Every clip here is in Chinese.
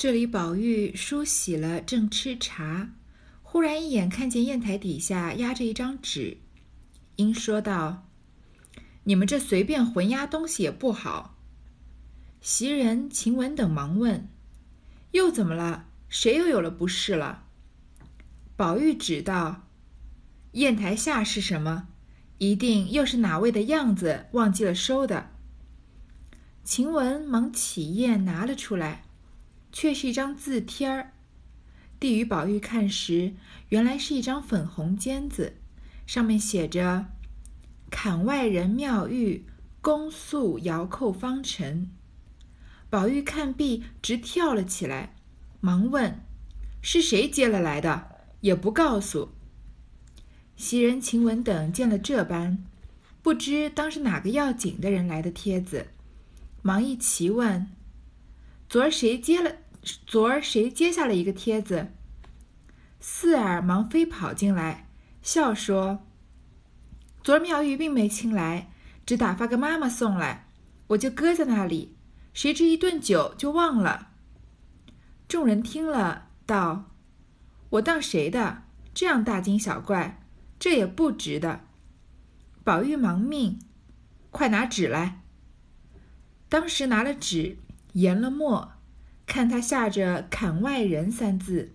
这里，宝玉梳洗了，正吃茶，忽然一眼看见砚台底下压着一张纸，应说道：“你们这随便混压东西也不好。”袭人、晴雯等忙问：“又怎么了？谁又有了不是了？”宝玉指道：“砚台下是什么？一定又是哪位的样子忘记了收的。”晴雯忙起砚拿了出来。却是一张字贴儿，递与宝玉看时，原来是一张粉红笺子，上面写着“槛外人妙玉恭宿遥扣方尘”。宝玉看毕，直跳了起来，忙问：“是谁接了来的？也不告诉。”袭人、晴雯等见了这般，不知当是哪个要紧的人来的帖子，忙一齐问。昨儿谁接了？昨儿谁接下了一个帖子？四儿忙飞跑进来，笑说：“昨儿妙玉并没亲来，只打发个妈妈送来，我就搁在那里。谁知一顿酒就忘了。”众人听了，道：“我当谁的？这样大惊小怪，这也不值得。”宝玉忙命：“快拿纸来。”当时拿了纸。研了墨，看他下着“坎外人”三字，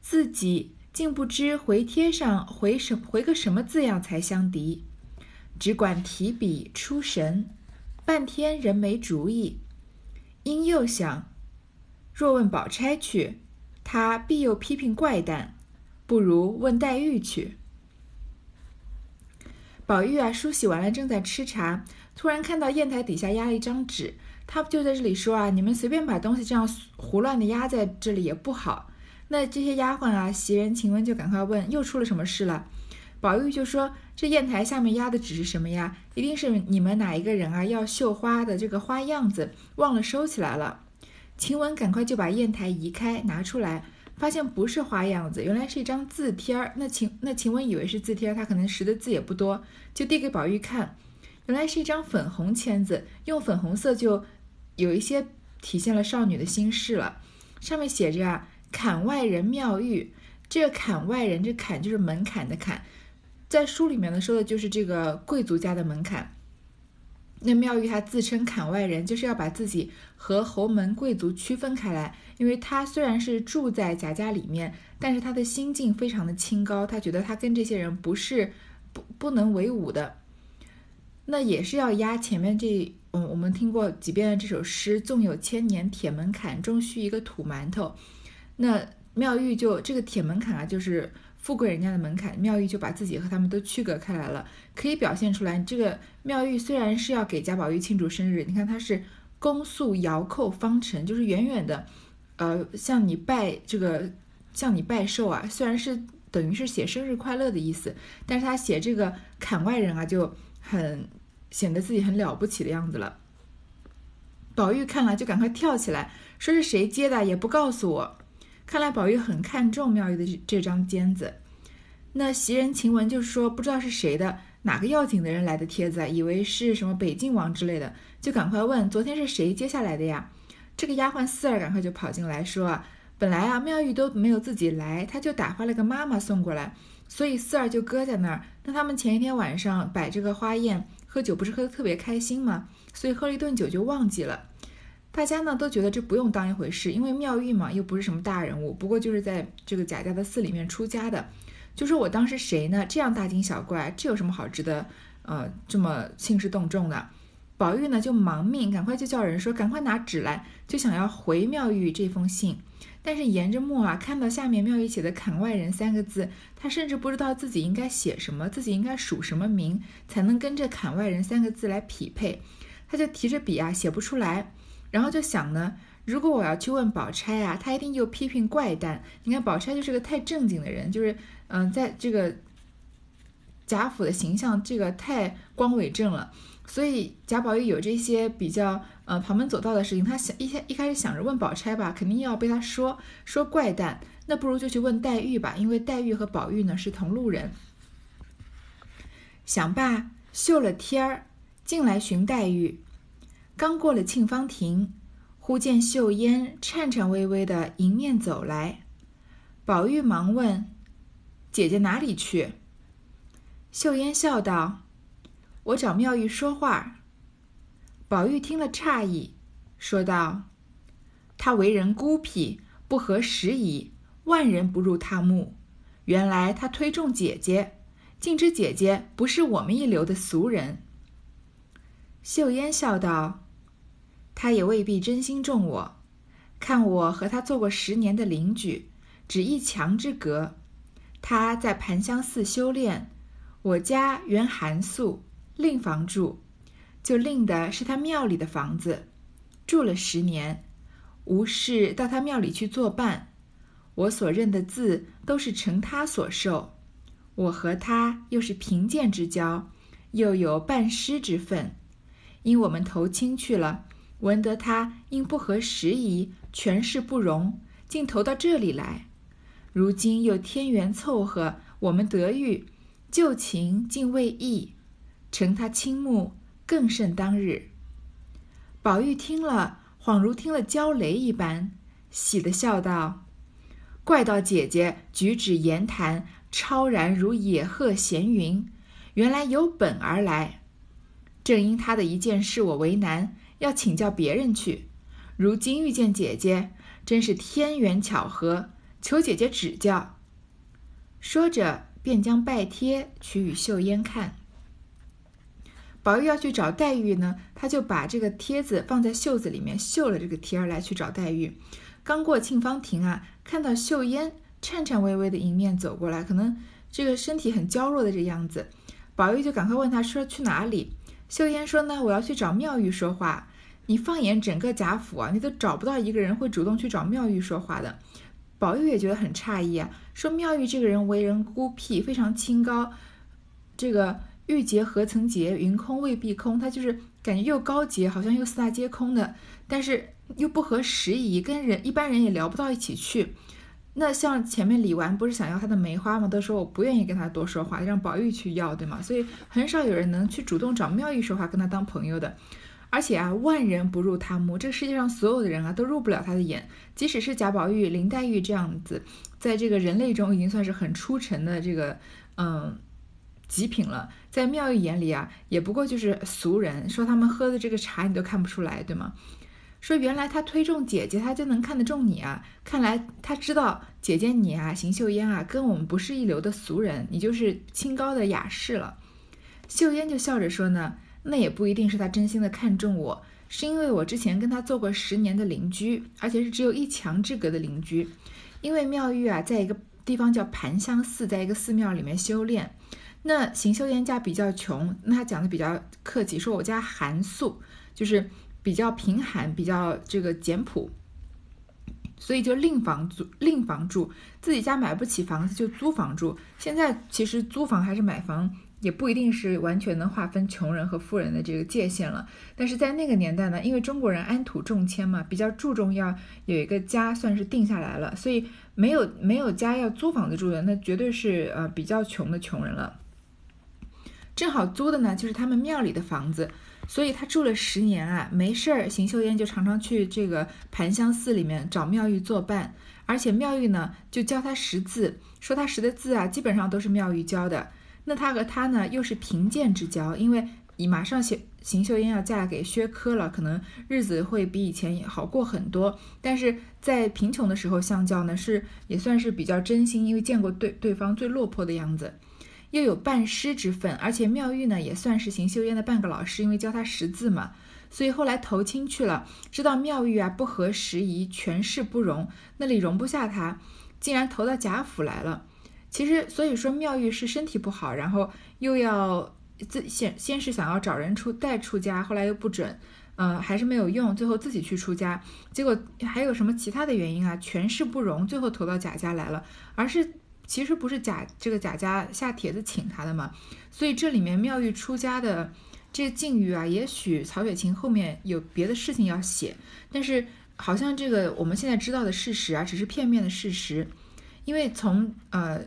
自己竟不知回帖上回什回个什么字样才相敌，只管提笔出神，半天仍没主意。因又想，若问宝钗去，他必又批评怪诞，不如问黛玉去。宝玉啊，梳洗完了，正在吃茶，突然看到砚台底下压了一张纸。他就在这里说啊，你们随便把东西这样胡乱的压在这里也不好。那这些丫鬟啊，袭人、晴雯就赶快问，又出了什么事了？宝玉就说，这砚台下面压的纸是什么呀？一定是你们哪一个人啊要绣花的这个花样子忘了收起来了。晴雯赶快就把砚台移开，拿出来，发现不是花样子，原来是一张字帖儿。那晴那晴雯以为是字贴，她可能识的字也不多，就递给宝玉看，原来是一张粉红签子，用粉红色就。有一些体现了少女的心事了，上面写着啊，坎外人妙玉，这个坎外人，这坎就是门槛的坎，在书里面呢说的就是这个贵族家的门槛。那妙玉她自称坎外人，就是要把自己和侯门贵族区分开来，因为她虽然是住在贾家里面，但是她的心境非常的清高，她觉得她跟这些人不是不不能为伍的，那也是要压前面这。嗯，我们听过几遍这首诗，“纵有千年铁门槛，终须一个土馒头。”那妙玉就这个铁门槛啊，就是富贵人家的门槛。妙玉就把自己和他们都区隔开来了，可以表现出来。这个妙玉虽然是要给贾宝玉庆祝生日，你看他是恭宿遥叩方程，就是远远的，呃，向你拜这个，向你拜寿啊。虽然是等于是写生日快乐的意思，但是他写这个坎外人啊，就很。显得自己很了不起的样子了。宝玉看了就赶快跳起来，说是谁接的也不告诉我。看来宝玉很看重妙玉的这张笺子。那袭人、晴雯就说不知道是谁的，哪个要紧的人来的帖子，以为是什么北静王之类的，就赶快问昨天是谁接下来的呀？这个丫鬟四儿赶快就跑进来说啊，本来啊妙玉都没有自己来，他就打发了个妈妈送过来，所以四儿就搁在那儿。那他们前一天晚上摆这个花宴。喝酒不是喝得特别开心吗？所以喝了一顿酒就忘记了。大家呢都觉得这不用当一回事，因为妙玉嘛又不是什么大人物，不过就是在这个贾家的寺里面出家的。就说我当时谁呢？这样大惊小怪，这有什么好值得呃这么兴师动众的？宝玉呢就忙命，赶快就叫人说赶快拿纸来，就想要回妙玉这封信。但是沿着墨啊，看到下面妙玉写的“坎外人”三个字，他甚至不知道自己应该写什么，自己应该署什么名，才能跟这“坎外人”三个字来匹配。他就提着笔啊，写不出来。然后就想呢，如果我要去问宝钗啊，他一定又批评怪诞。你看，宝钗就是个太正经的人，就是嗯，在这个贾府的形象，这个太光伟正了。所以贾宝玉有这些比较呃旁门左道的事情，他想一开一开始想着问宝钗吧，肯定要被他说说怪诞，那不如就去问黛玉吧，因为黛玉和宝玉呢是同路人。想罢，绣了天儿进来寻黛玉，刚过了沁芳亭，忽见秀烟颤颤巍巍的迎面走来，宝玉忙问：“姐姐哪里去？”秀烟笑道：“我找妙玉说话。”宝玉听了诧异，说道：“他为人孤僻，不合时宜，万人不入他目。原来他推重姐姐，竟知姐姐不是我们一流的俗人。”秀烟笑道：“他也未必真心重我，看我和他做过十年的邻居，只一墙之隔。他在盘香寺修炼。”我家原寒素，另房住，就另的是他庙里的房子，住了十年，无事到他庙里去作伴。我所认的字都是承他所授，我和他又是贫贱之交，又有半师之分，因我们投亲去了，闻得他因不合时宜，权势不容，竟投到这里来。如今又天缘凑合，我们得遇。旧情竟未易，承他倾慕更甚当日。宝玉听了，恍如听了焦雷一般，喜的笑道：“怪道姐姐举止言谈超然如野鹤闲云，原来有本而来。正因他的一件事我为难，要请教别人去。如今遇见姐姐，真是天缘巧合，求姐姐指教。”说着。便将拜帖取与秀烟看。宝玉要去找黛玉呢，他就把这个帖子放在袖子里面，绣了这个贴儿来去找黛玉。刚过沁芳亭啊，看到秀烟颤颤巍巍的迎面走过来，可能这个身体很娇弱的这样子。宝玉就赶快问他说去哪里？秀烟说呢，我要去找妙玉说话。你放眼整个贾府啊，你都找不到一个人会主动去找妙玉说话的。宝玉也觉得很诧异啊，说妙玉这个人为人孤僻，非常清高。这个玉洁何曾洁，云空未必空。他就是感觉又高洁，好像又四大皆空的，但是又不合时宜，跟人一般人也聊不到一起去。那像前面李纨不是想要他的梅花吗？都说我不愿意跟他多说话，让宝玉去要，对吗？所以很少有人能去主动找妙玉说话，跟他当朋友的。而且啊，万人不入他目，这个世界上所有的人啊，都入不了他的眼。即使是贾宝玉、林黛玉这样子，在这个人类中已经算是很出尘的这个嗯极品了，在妙玉眼里啊，也不过就是俗人。说他们喝的这个茶，你都看不出来，对吗？说原来他推重姐姐，他就能看得中你啊！看来他知道姐姐你啊，邢岫烟啊，跟我们不是一流的俗人，你就是清高的雅士了。秀烟就笑着说呢。那也不一定是他真心的看中我，是因为我之前跟他做过十年的邻居，而且是只有一墙之隔的邻居。因为妙玉啊，在一个地方叫盘香寺，在一个寺庙里面修炼。那邢岫烟家比较穷，那他讲的比较客气，说我家寒素，就是比较贫寒，比较这个简朴，所以就另房租，另房住，自己家买不起房子就租房住。现在其实租房还是买房。也不一定是完全能划分穷人和富人的这个界限了，但是在那个年代呢，因为中国人安土重迁嘛，比较注重要有一个家算是定下来了，所以没有没有家要租房子住的，那绝对是呃比较穷的穷人了。正好租的呢就是他们庙里的房子，所以他住了十年啊，没事儿，邢岫烟就常常去这个盘香寺里面找妙玉作伴，而且妙玉呢就教他识字，说他识的字啊基本上都是妙玉教的。那他和他呢，又是贫贱之交，因为你马上邢邢岫烟要嫁给薛科了，可能日子会比以前好过很多。但是在贫穷的时候相交呢，是也算是比较真心，因为见过对对方最落魄的样子，又有半师之分，而且妙玉呢也算是邢岫烟的半个老师，因为教他识字嘛。所以后来投亲去了，知道妙玉啊不合时宜，权势不容，那里容不下他，竟然投到贾府来了。其实，所以说妙玉是身体不好，然后又要自先先是想要找人出带出家，后来又不准，嗯，还是没有用，最后自己去出家。结果还有什么其他的原因啊？权势不容，最后投到贾家来了，而是其实不是贾这个贾家下帖子请他的嘛。所以这里面妙玉出家的这个境遇啊，也许曹雪芹后面有别的事情要写，但是好像这个我们现在知道的事实啊，只是片面的事实，因为从呃。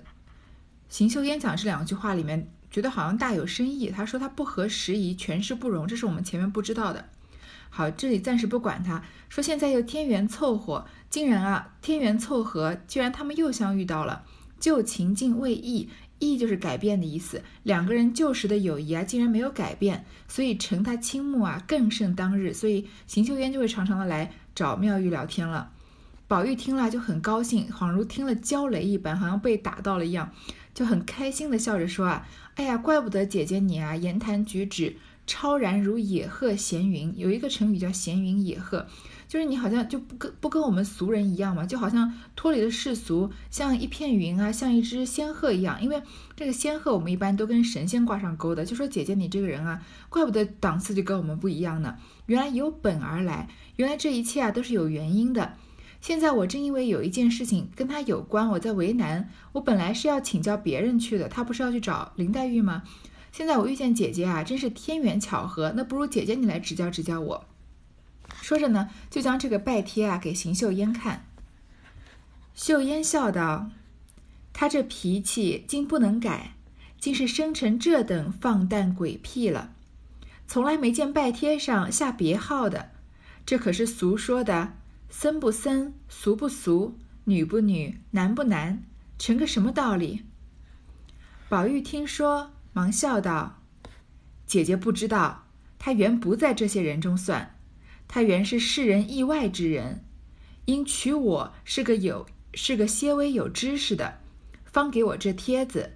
邢岫烟讲这两句话里面，觉得好像大有深意。他说他不合时宜，权势不容，这是我们前面不知道的。好，这里暂时不管他，说现在又天缘凑合，竟然啊，天缘凑合，居然他们又相遇到了。旧情境未易，易就是改变的意思。两个人旧时的友谊啊，竟然没有改变，所以承他倾慕啊，更胜当日。所以邢岫烟就会常常的来找妙玉聊天了。宝玉听了就很高兴，恍如听了焦雷一般，好像被打到了一样，就很开心的笑着说啊，哎呀，怪不得姐姐你啊，言谈举止超然如野鹤闲云。有一个成语叫闲云野鹤。就是你好像就不跟不跟我们俗人一样嘛，就好像脱离了世俗，像一片云啊，像一只仙鹤一样。因为这个仙鹤，我们一般都跟神仙挂上钩的。就说姐姐你这个人啊，怪不得档次就跟我们不一样呢。原来有本而来，原来这一切啊都是有原因的。现在我正因为有一件事情跟他有关，我在为难。我本来是要请教别人去的，他不是要去找林黛玉吗？现在我遇见姐姐啊，真是天缘巧合。那不如姐姐你来指教指教我。说着呢，就将这个拜帖啊给邢岫烟看。岫烟笑道：“他这脾气竟不能改，竟是生成这等放荡鬼癖了。从来没见拜帖上下别号的，这可是俗说的僧不僧，俗不俗，女不女，男不男，成个什么道理？”宝玉听说，忙笑道：“姐姐不知道，他原不在这些人中算。”他原是世人意外之人，因娶我是个有是个些微有知识的，方给我这帖子。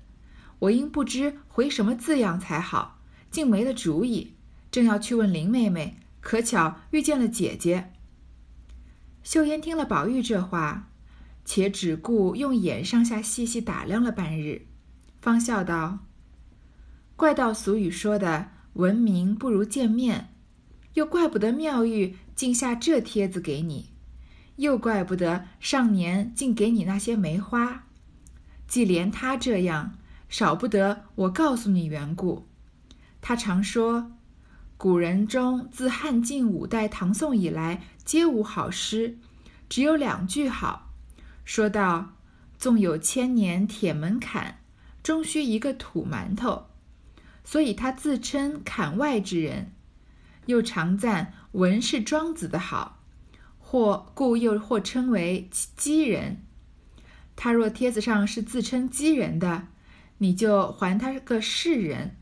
我因不知回什么字样才好，竟没了主意，正要去问林妹妹，可巧遇见了姐姐。秀烟听了宝玉这话，且只顾用眼上下细细打量了半日，方笑道：“怪道俗语说的，闻名不如见面。”又怪不得妙玉竟下这帖子给你，又怪不得上年竟给你那些梅花。既连他这样，少不得我告诉你缘故。他常说，古人中自汉晋五代、唐宋以来，皆无好诗，只有两句好。说道：纵有千年铁门槛，终须一个土馒头。所以他自称槛外之人。又常赞文是庄子的好，或故又或称为讥人。他若帖子上是自称讥人的，你就还他个世人；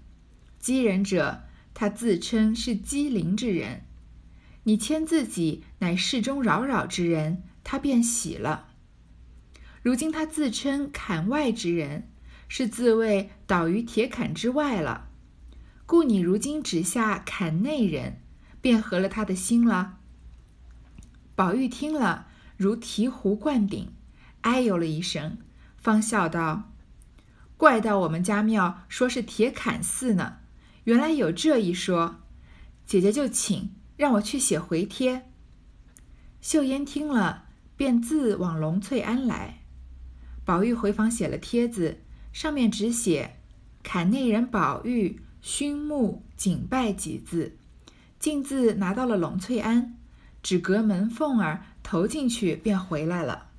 讥人者，他自称是机灵之人，你谦自己乃世中扰扰之人，他便喜了。如今他自称坎外之人，是自谓倒于铁坎之外了。故你如今只下坎内人，便合了他的心了。宝玉听了，如醍醐灌顶，哎呦了一声，方笑道：“怪到我们家庙说是铁槛寺呢，原来有这一说。姐姐就请让我去写回帖。”秀烟听了，便自往龙翠庵来。宝玉回房写了帖子，上面只写“坎内人宝玉”。熏木谨拜几字，径自拿到了龙翠庵，只隔门缝儿投进去便回来了。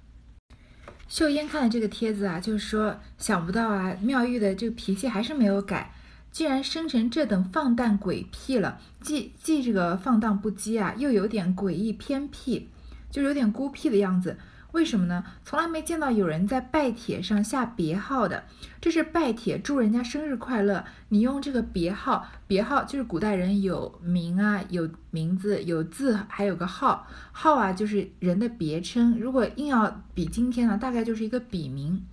秀英看了这个帖子啊，就是说想不到啊，妙玉的这个脾气还是没有改，居然生成这等放荡鬼癖了。既既这个放荡不羁啊，又有点诡异偏僻，就有点孤僻的样子。为什么呢？从来没见到有人在拜帖上下别号的。这是拜帖，祝人家生日快乐。你用这个别号，别号就是古代人有名啊，有名字，有字，还有个号。号啊，就是人的别称。如果硬要比今天呢，大概就是一个笔名。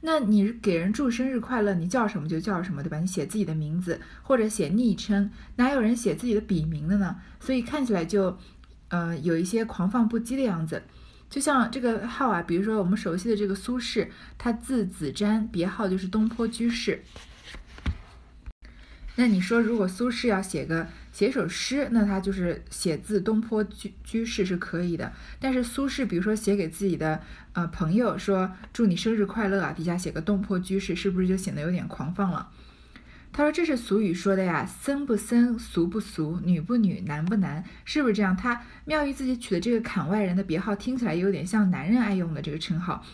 那你给人祝生日快乐，你叫什么就叫什么，对吧？你写自己的名字或者写昵称，哪有人写自己的笔名的呢？所以看起来就，呃，有一些狂放不羁的样子。就像这个号啊，比如说我们熟悉的这个苏轼，他字子瞻，别号就是东坡居士。那你说，如果苏轼要写个写首诗，那他就是写字东坡居居士是可以的。但是苏轼，比如说写给自己的呃朋友说祝你生日快乐啊，底下写个东坡居士，是不是就显得有点狂放了？他说：“这是俗语说的呀，僧不僧，俗不俗，女不女，男不男，是不是这样？他妙玉自己取的这个坎外人的别号，听起来有点像男人爱用的这个称号，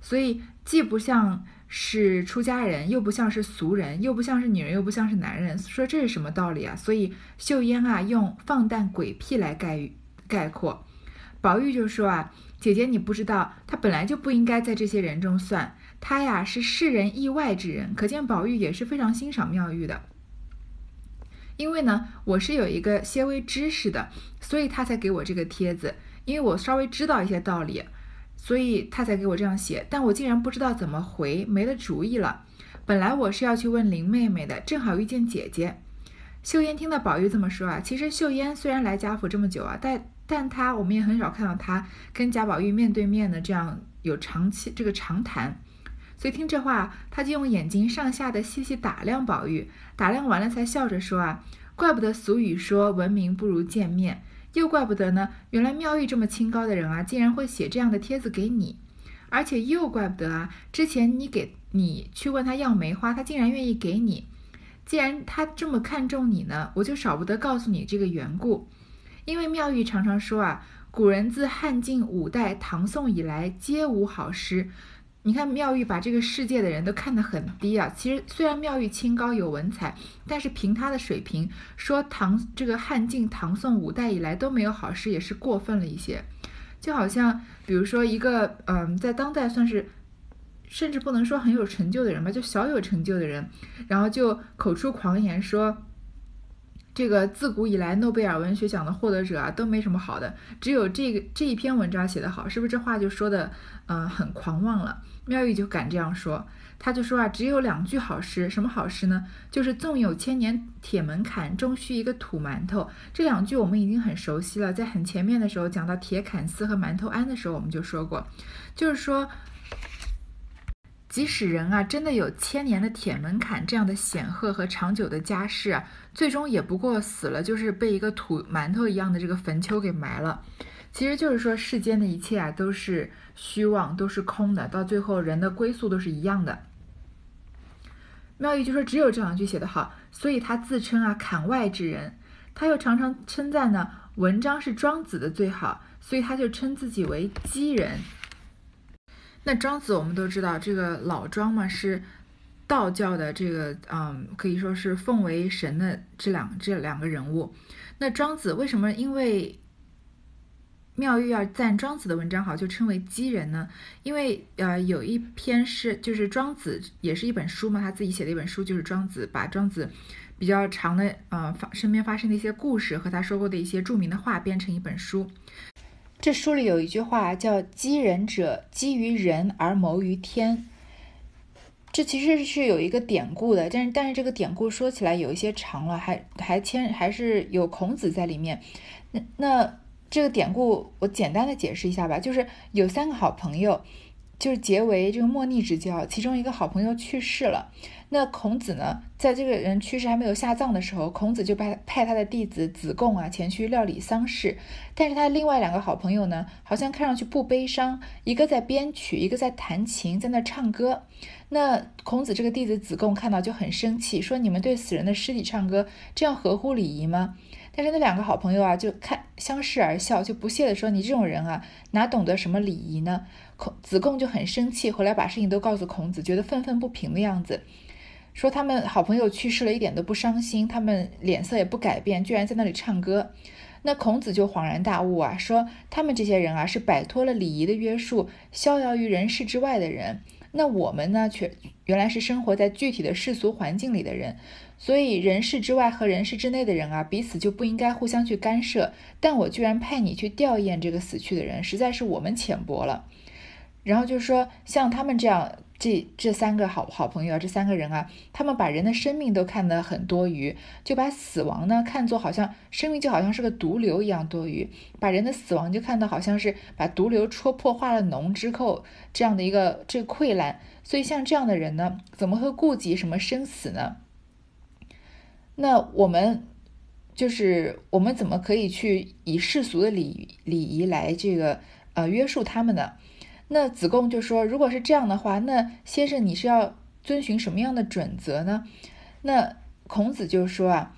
所以既不像是出家人，又不像是俗人，又不像是女人，又不像是男人，说这是什么道理啊？所以秀烟啊，用放荡鬼癖来概概括。宝玉就说啊，姐姐你不知道，他本来就不应该在这些人中算，他呀是世人意外之人。可见宝玉也是非常欣赏妙玉的。因为呢，我是有一个些微知识的，所以他才给我这个帖子。因为我稍微知道一些道理。所以他才给我这样写，但我竟然不知道怎么回，没了主意了。本来我是要去问林妹妹的，正好遇见姐姐。秀烟听到宝玉这么说啊，其实秀烟虽然来贾府这么久啊，但但她我们也很少看到她跟贾宝玉面对面的这样有长期这个长谈。所以听这话，他就用眼睛上下的细细打量宝玉，打量完了才笑着说啊，怪不得俗语说闻名不如见面。又怪不得呢，原来妙玉这么清高的人啊，竟然会写这样的帖子给你，而且又怪不得啊，之前你给你去问他要梅花，他竟然愿意给你。既然他这么看重你呢，我就少不得告诉你这个缘故。因为妙玉常常说啊，古人自汉晋五代、唐宋以来，皆无好诗。你看妙玉把这个世界的人都看得很低啊！其实虽然妙玉清高有文采，但是凭她的水平，说唐这个汉晋唐宋五代以来都没有好事，也是过分了一些。就好像比如说一个嗯，在当代算是甚至不能说很有成就的人吧，就小有成就的人，然后就口出狂言说，这个自古以来诺贝尔文学奖的获得者啊都没什么好的，只有这个这一篇文章写得好，是不是这话就说的嗯很狂妄了？妙玉就敢这样说，他就说啊，只有两句好诗，什么好诗呢？就是“纵有千年铁门槛，终须一个土馒头”。这两句我们已经很熟悉了，在很前面的时候讲到铁槛寺和馒头庵的时候，我们就说过，就是说，即使人啊真的有千年的铁门槛这样的显赫和长久的家世啊，最终也不过死了，就是被一个土馒头一样的这个坟丘给埋了。其实就是说，世间的一切啊，都是虚妄，都是空的，到最后人的归宿都是一样的。妙玉就说，只有这两句写得好，所以他自称啊坎外之人。他又常常称赞呢，文章是庄子的最好，所以他就称自己为鸡人。那庄子我们都知道，这个老庄嘛，是道教的这个，嗯，可以说是奉为神的这两这两个人物。那庄子为什么因为？妙玉要赞庄子的文章好，就称为鸡人呢。因为呃，有一篇是就是庄子也是一本书嘛，他自己写的一本书，就是庄子把庄子比较长的呃发身边发生的一些故事和他说过的一些著名的话编成一本书。这书里有一句话叫“积人者，积于人而谋于天”。这其实是有一个典故的，但是但是这个典故说起来有一些长了，还还牵还是有孔子在里面。那那。这个典故我简单的解释一下吧，就是有三个好朋友，就是结为这个莫逆之交。其中一个好朋友去世了，那孔子呢，在这个人去世还没有下葬的时候，孔子就派派他的弟子子贡啊前去料理丧事。但是他另外两个好朋友呢，好像看上去不悲伤，一个在编曲，一个在弹琴，在那唱歌。那孔子这个弟子子贡看到就很生气，说：“你们对死人的尸体唱歌，这样合乎礼仪吗？”但是那两个好朋友啊，就看相视而笑，就不屑地说：“你这种人啊，哪懂得什么礼仪呢？”孔子贡就很生气，回来把事情都告诉孔子，觉得愤愤不平的样子，说他们好朋友去世了，一点都不伤心，他们脸色也不改变，居然在那里唱歌。那孔子就恍然大悟啊，说他们这些人啊，是摆脱了礼仪的约束，逍遥于人世之外的人。那我们呢，却原来是生活在具体的世俗环境里的人。所以人世之外和人世之内的人啊，彼此就不应该互相去干涉。但我居然派你去吊唁这个死去的人，实在是我们浅薄了。然后就是说，像他们这样，这这三个好好朋友啊，这三个人啊，他们把人的生命都看得很多余，就把死亡呢看作好像生命就好像是个毒瘤一样多余，把人的死亡就看到好像是把毒瘤戳破化了脓之后这样的一个这溃烂。所以像这样的人呢，怎么会顾及什么生死呢？那我们就是我们怎么可以去以世俗的礼礼仪来这个呃约束他们呢？那子贡就说，如果是这样的话，那先生你是要遵循什么样的准则呢？那孔子就说啊，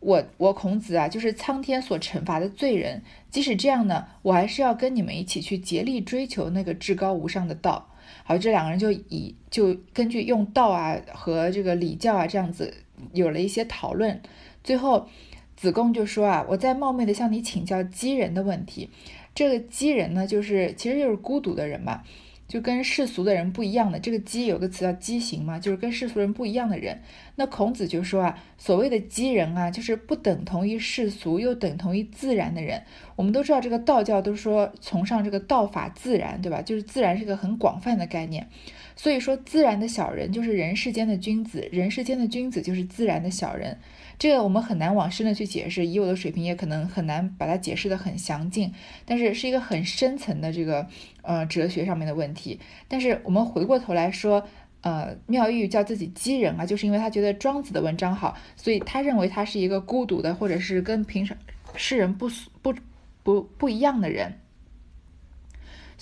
我我孔子啊，就是苍天所惩罚的罪人。即使这样呢，我还是要跟你们一起去竭力追求那个至高无上的道。好，这两个人就以就根据用道啊和这个礼教啊这样子有了一些讨论。最后，子贡就说啊，我再冒昧的向你请教鸡人的问题。这个鸡人呢，就是其实就是孤独的人吧。就跟世俗的人不一样的，这个畸有个词叫畸形嘛，就是跟世俗人不一样的人。那孔子就说啊，所谓的畸人啊，就是不等同于世俗又等同于自然的人。我们都知道这个道教都说崇尚这个道法自然，对吧？就是自然是个很广泛的概念。所以说，自然的小人就是人世间的君子，人世间的君子就是自然的小人。这个我们很难往深的去解释，以我的水平也可能很难把它解释的很详尽。但是是一个很深层的这个呃哲学上面的问题。但是我们回过头来说，呃，妙玉叫自己鸡人啊，就是因为他觉得庄子的文章好，所以他认为他是一个孤独的，或者是跟平常世人不不不不一样的人。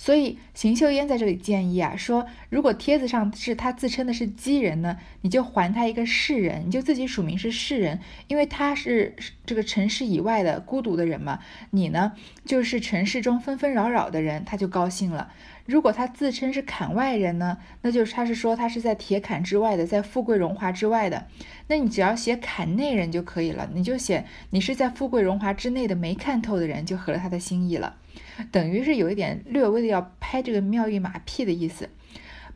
所以邢岫烟在这里建议啊，说如果帖子上是他自称的是姬人呢，你就还他一个世人，你就自己署名是世人，因为他是这个城市以外的孤独的人嘛，你呢就是城市中纷纷扰扰的人，他就高兴了。如果他自称是坎外人呢，那就是他是说他是在铁坎之外的，在富贵荣华之外的，那你只要写坎内人就可以了，你就写你是在富贵荣华之内的没看透的人，就合了他的心意了。等于是有一点略微的要拍这个妙玉马屁的意思。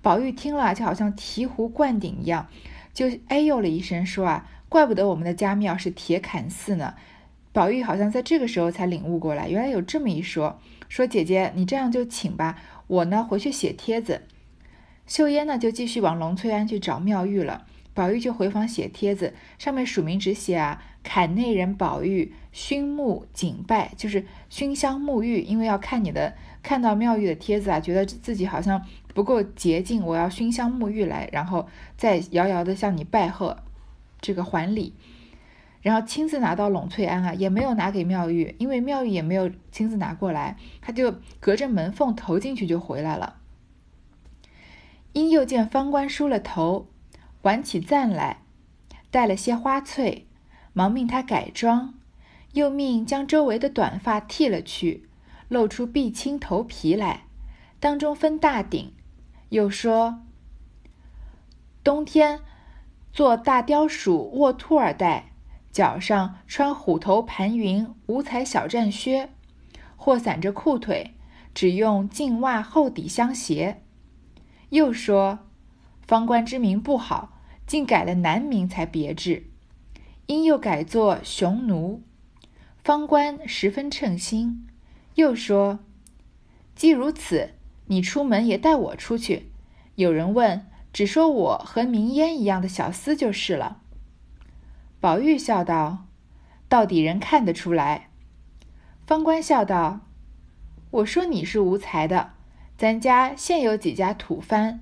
宝玉听了就好像醍醐灌顶一样，就哎呦了一声，说啊，怪不得我们的家庙是铁槛寺呢。宝玉好像在这个时候才领悟过来，原来有这么一说。说姐姐，你这样就请吧，我呢回去写帖子。秀烟呢就继续往龙翠庵去找妙玉了。宝玉就回房写帖子，上面署名只写啊，坎内人宝玉熏沐谨拜，就是熏香沐浴，因为要看你的，看到妙玉的帖子啊，觉得自己好像不够洁净，我要熏香沐浴来，然后再遥遥的向你拜贺，这个还礼，然后亲自拿到栊翠庵啊，也没有拿给妙玉，因为妙玉也没有亲自拿过来，他就隔着门缝投进去就回来了。因又见方官梳了头。挽起赞来，带了些花翠，忙命他改装，又命将周围的短发剃了去，露出碧青头皮来，当中分大顶。又说：冬天做大貂鼠卧兔儿戴，脚上穿虎头盘云五彩小战靴，或散着裤腿，只用净袜厚底相携。又说：方官之名不好。竟改了男名才别致，因又改作雄奴。方官十分称心，又说：“既如此，你出门也带我出去。有人问，只说我和明烟一样的小厮就是了。”宝玉笑道：“到底人看得出来。”方官笑道：“我说你是无才的，咱家现有几家土番，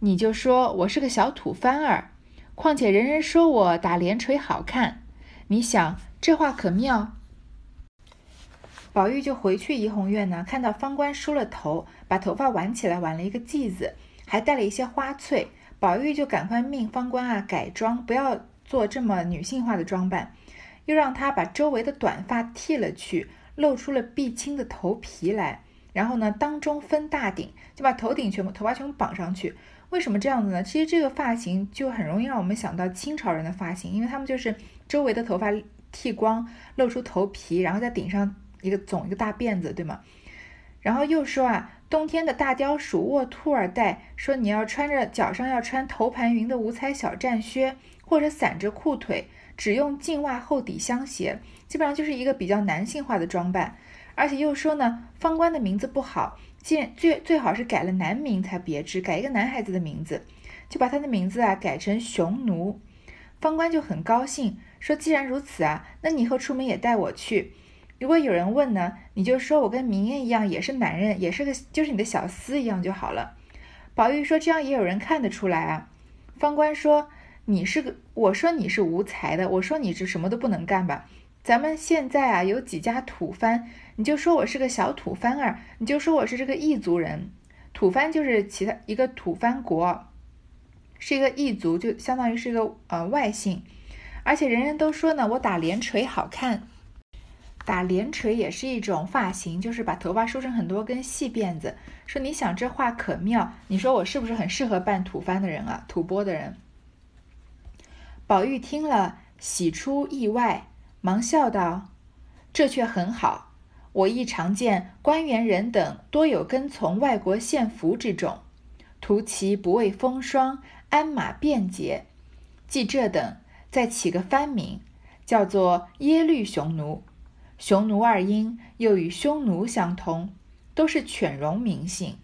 你就说我是个小土番儿。”况且人人说我打连锤好看，你想这话可妙？宝玉就回去怡红院呢，看到方官梳了头，把头发挽起来，挽了一个髻子，还带了一些花翠。宝玉就赶快命方官啊改装，不要做这么女性化的装扮，又让他把周围的短发剃了去，露出了碧青的头皮来。然后呢，当中分大顶，就把头顶全部头发全部绑上去。为什么这样子呢？其实这个发型就很容易让我们想到清朝人的发型，因为他们就是周围的头发剃光，露出头皮，然后再顶上一个总一个大辫子，对吗？然后又说啊，冬天的大雕鼠卧兔儿戴，说你要穿着脚上要穿头盘云的五彩小战靴，或者散着裤腿，只用净袜厚底相鞋，基本上就是一个比较男性化的装扮。而且又说呢，方官的名字不好。见最最好是改了男名才别致，改一个男孩子的名字，就把他的名字啊改成雄奴。方官就很高兴，说：“既然如此啊，那你以后出门也带我去。如果有人问呢，你就说我跟明艳一样，也是男人，也是个就是你的小厮一样就好了。”宝玉说：“这样也有人看得出来啊。”方官说：“你是个，我说你是无才的，我说你是什么都不能干吧？咱们现在啊有几家土番。”你就说我是个小土番儿，你就说我是这个异族人，土番就是其他一个土番国，是一个异族，就相当于是一个呃外姓，而且人人都说呢，我打连锤好看。打连锤也是一种发型，就是把头发梳成很多根细辫子。说你想这话可妙，你说我是不是很适合扮吐蕃的人啊？吐蕃的人。宝玉听了，喜出意外，忙笑道：“这却很好。我亦常见官员人等多有跟从外国献俘之种，图其不畏风霜，鞍马便捷。即这等，再起个番名，叫做耶律雄奴。”匈奴二英又与匈奴相通，都是犬戎名姓。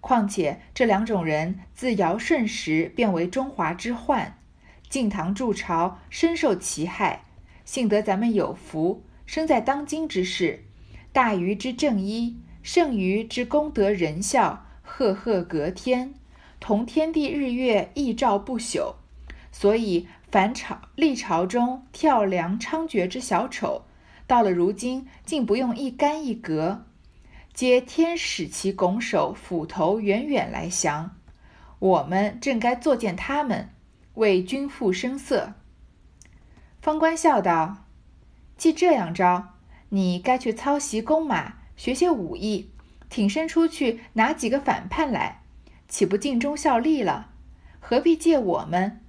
况且这两种人自尧舜时便为中华之患，晋唐筑巢深受其害。幸得咱们有福，生在当今之世，大禹之正一，圣禹之功德仁孝，赫赫隔天，同天地日月异照不朽。所以凡朝历朝中跳梁猖獗之小丑。到了如今，竟不用一干一格，皆天使其拱手斧头远远来降。我们正该作践他们，为君父声色。方官笑道：“既这样着，你该去操习弓马，学些武艺，挺身出去拿几个反叛来，岂不尽忠效力了？何必借我们？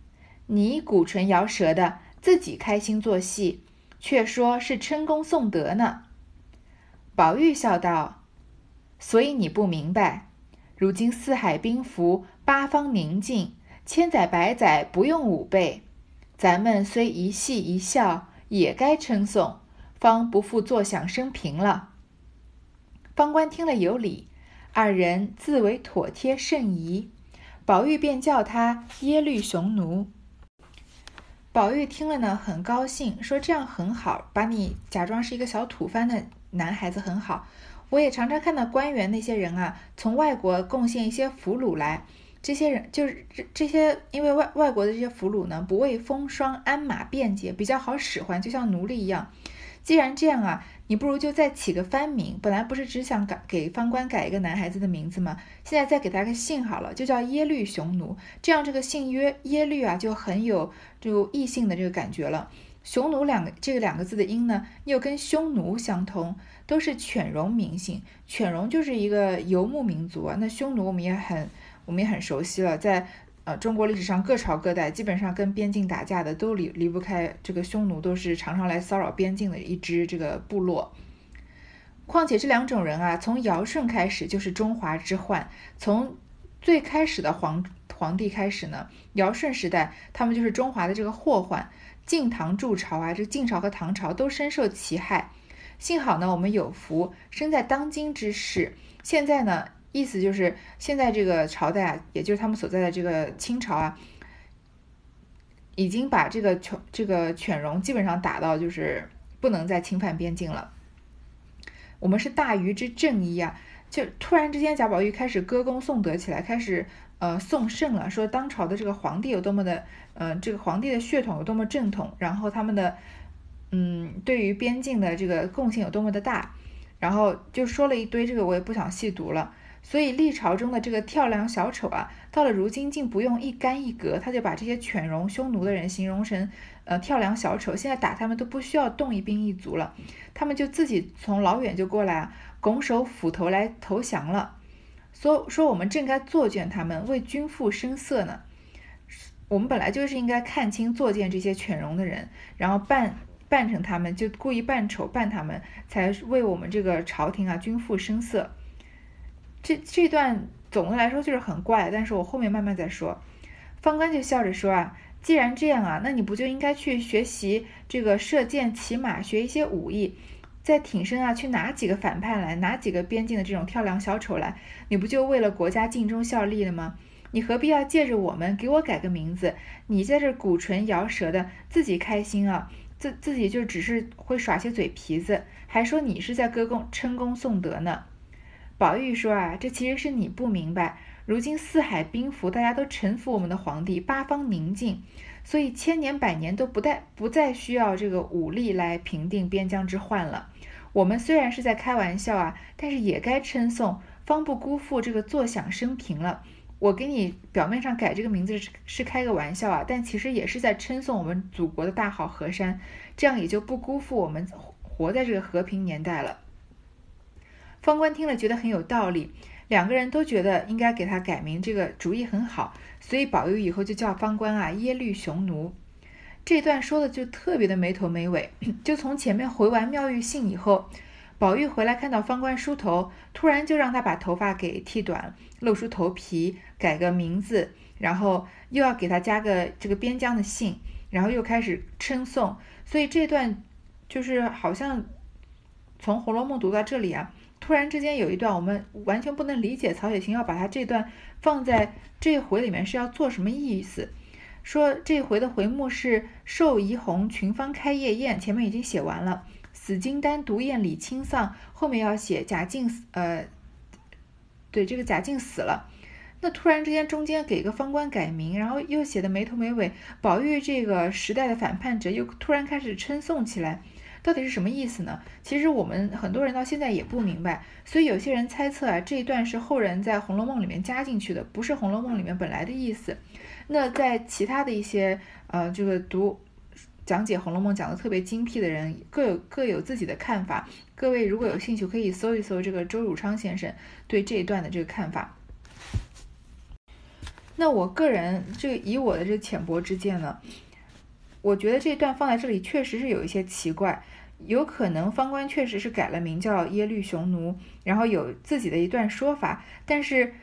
你鼓唇摇舌的，自己开心做戏。”却说是称功颂德呢。宝玉笑道：“所以你不明白，如今四海宾服，八方宁静，千载百载不用武备，咱们虽一戏一笑，也该称颂，方不负坐享生平了。”方官听了有理，二人自为妥帖甚宜，宝玉便叫他耶律雄奴。宝玉听了呢，很高兴，说这样很好，把你假装是一个小土蕃的男孩子很好。我也常常看到官员那些人啊，从外国贡献一些俘虏来，这些人就是这这些，因为外外国的这些俘虏呢，不畏风霜，鞍马便捷，比较好使唤，就像奴隶一样。既然这样啊。你不如就再起个番名，本来不是只想改给方官改一个男孩子的名字吗？现在再给他个姓好了，就叫耶律雄奴。这样这个姓约耶律啊，就很有就异性的这个感觉了。雄奴两个这个两个字的音呢，又跟匈奴相通，都是犬戎名姓。犬戎就是一个游牧民族啊。那匈奴我们也很我们也很熟悉了，在。呃，中国历史上各朝各代基本上跟边境打架的都离离不开这个匈奴，都是常常来骚扰边境的一支这个部落。况且这两种人啊，从尧舜开始就是中华之患，从最开始的皇皇帝开始呢，尧舜时代他们就是中华的这个祸患。晋唐筑朝啊，这晋朝和唐朝都深受其害。幸好呢，我们有福生在当今之世，现在呢。意思就是，现在这个朝代啊，也就是他们所在的这个清朝啊，已经把这个犬这个犬戎基本上打到就是不能再侵犯边境了。我们是大禹之正一啊，就突然之间贾宝玉开始歌功颂德起来，开始呃颂圣了，说当朝的这个皇帝有多么的，呃这个皇帝的血统有多么正统，然后他们的嗯对于边境的这个贡献有多么的大，然后就说了一堆，这个我也不想细读了。所以历朝中的这个跳梁小丑啊，到了如今竟不用一干一格，他就把这些犬戎匈奴的人形容成呃跳梁小丑。现在打他们都不需要动一兵一卒了，他们就自己从老远就过来啊，拱手斧头来投降了。说说我们正该作践他们，为君父声色呢。我们本来就是应该看清作践这些犬戎的人，然后扮扮成他们，就故意扮丑扮他们，才为我们这个朝廷啊君父声色。这这段总的来说就是很怪，但是我后面慢慢再说。方官就笑着说啊，既然这样啊，那你不就应该去学习这个射箭、骑马，学一些武艺，再挺身啊，去拿几个反派来，拿几个边境的这种跳梁小丑来，你不就为了国家尽忠效力了吗？你何必要借着我们给我改个名字？你在这鼓唇摇舌的，自己开心啊，自自己就只是会耍些嘴皮子，还说你是在歌功称功颂德呢。宝玉说：“啊，这其实是你不明白。如今四海兵符，大家都臣服我们的皇帝，八方宁静，所以千年百年都不带不再需要这个武力来平定边疆之患了。我们虽然是在开玩笑啊，但是也该称颂，方不辜负这个坐享生平了。我给你表面上改这个名字是是开个玩笑啊，但其实也是在称颂我们祖国的大好河山，这样也就不辜负我们活在这个和平年代了。方官听了觉得很有道理，两个人都觉得应该给他改名，这个主意很好，所以宝玉以后就叫方官啊耶律雄奴。这段说的就特别的没头没尾，就从前面回完妙玉信以后，宝玉回来看到方官梳头，突然就让他把头发给剃短，露出头皮，改个名字，然后又要给他加个这个边疆的姓，然后又开始称颂，所以这段就是好像从《红楼梦》读到这里啊。突然之间有一段，我们完全不能理解曹雪芹要把他这段放在这回里面是要做什么意思？说这回的回目是“寿怡红群芳开夜宴”，前面已经写完了。死金丹独宴李清丧，后面要写贾静呃，对，这个贾静死了。那突然之间中间给个方官改名，然后又写的没头没尾。宝玉这个时代的反叛者又突然开始称颂起来。到底是什么意思呢？其实我们很多人到现在也不明白，所以有些人猜测啊，这一段是后人在《红楼梦》里面加进去的，不是《红楼梦》里面本来的意思。那在其他的一些呃，这个读讲解《红楼梦》讲的特别精辟的人，各有各有自己的看法。各位如果有兴趣，可以搜一搜这个周汝昌先生对这一段的这个看法。那我个人这个以我的这个浅薄之见呢，我觉得这段放在这里确实是有一些奇怪。有可能方官确实是改了名叫耶律雄奴，然后有自己的一段说法，但是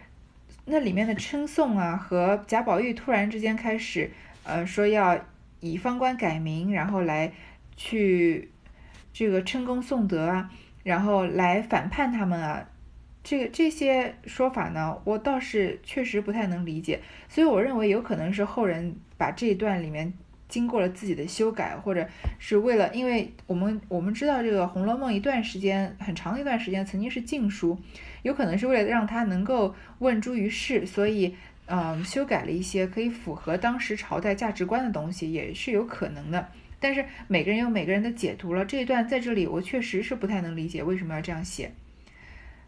那里面的称颂啊，和贾宝玉突然之间开始，呃，说要以方官改名，然后来去这个称功颂德啊，然后来反叛他们啊，这个这些说法呢，我倒是确实不太能理解，所以我认为有可能是后人把这一段里面。经过了自己的修改，或者是为了，因为我们我们知道这个《红楼梦》一段时间很长一段时间曾经是禁书，有可能是为了让它能够问诸于世，所以嗯修改了一些可以符合当时朝代价值观的东西，也是有可能的。但是每个人有每个人的解读了，这一段在这里我确实是不太能理解为什么要这样写。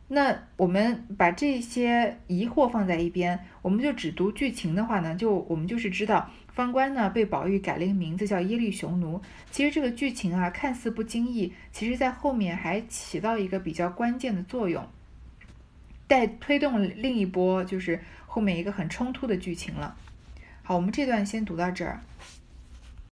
那我们把这些疑惑放在一边，我们就只读剧情的话呢，就我们就是知道。方官呢被宝玉改了一个名字叫耶律雄奴。其实这个剧情啊看似不经意，其实在后面还起到一个比较关键的作用，带推动另一波就是后面一个很冲突的剧情了。好，我们这段先读到这儿。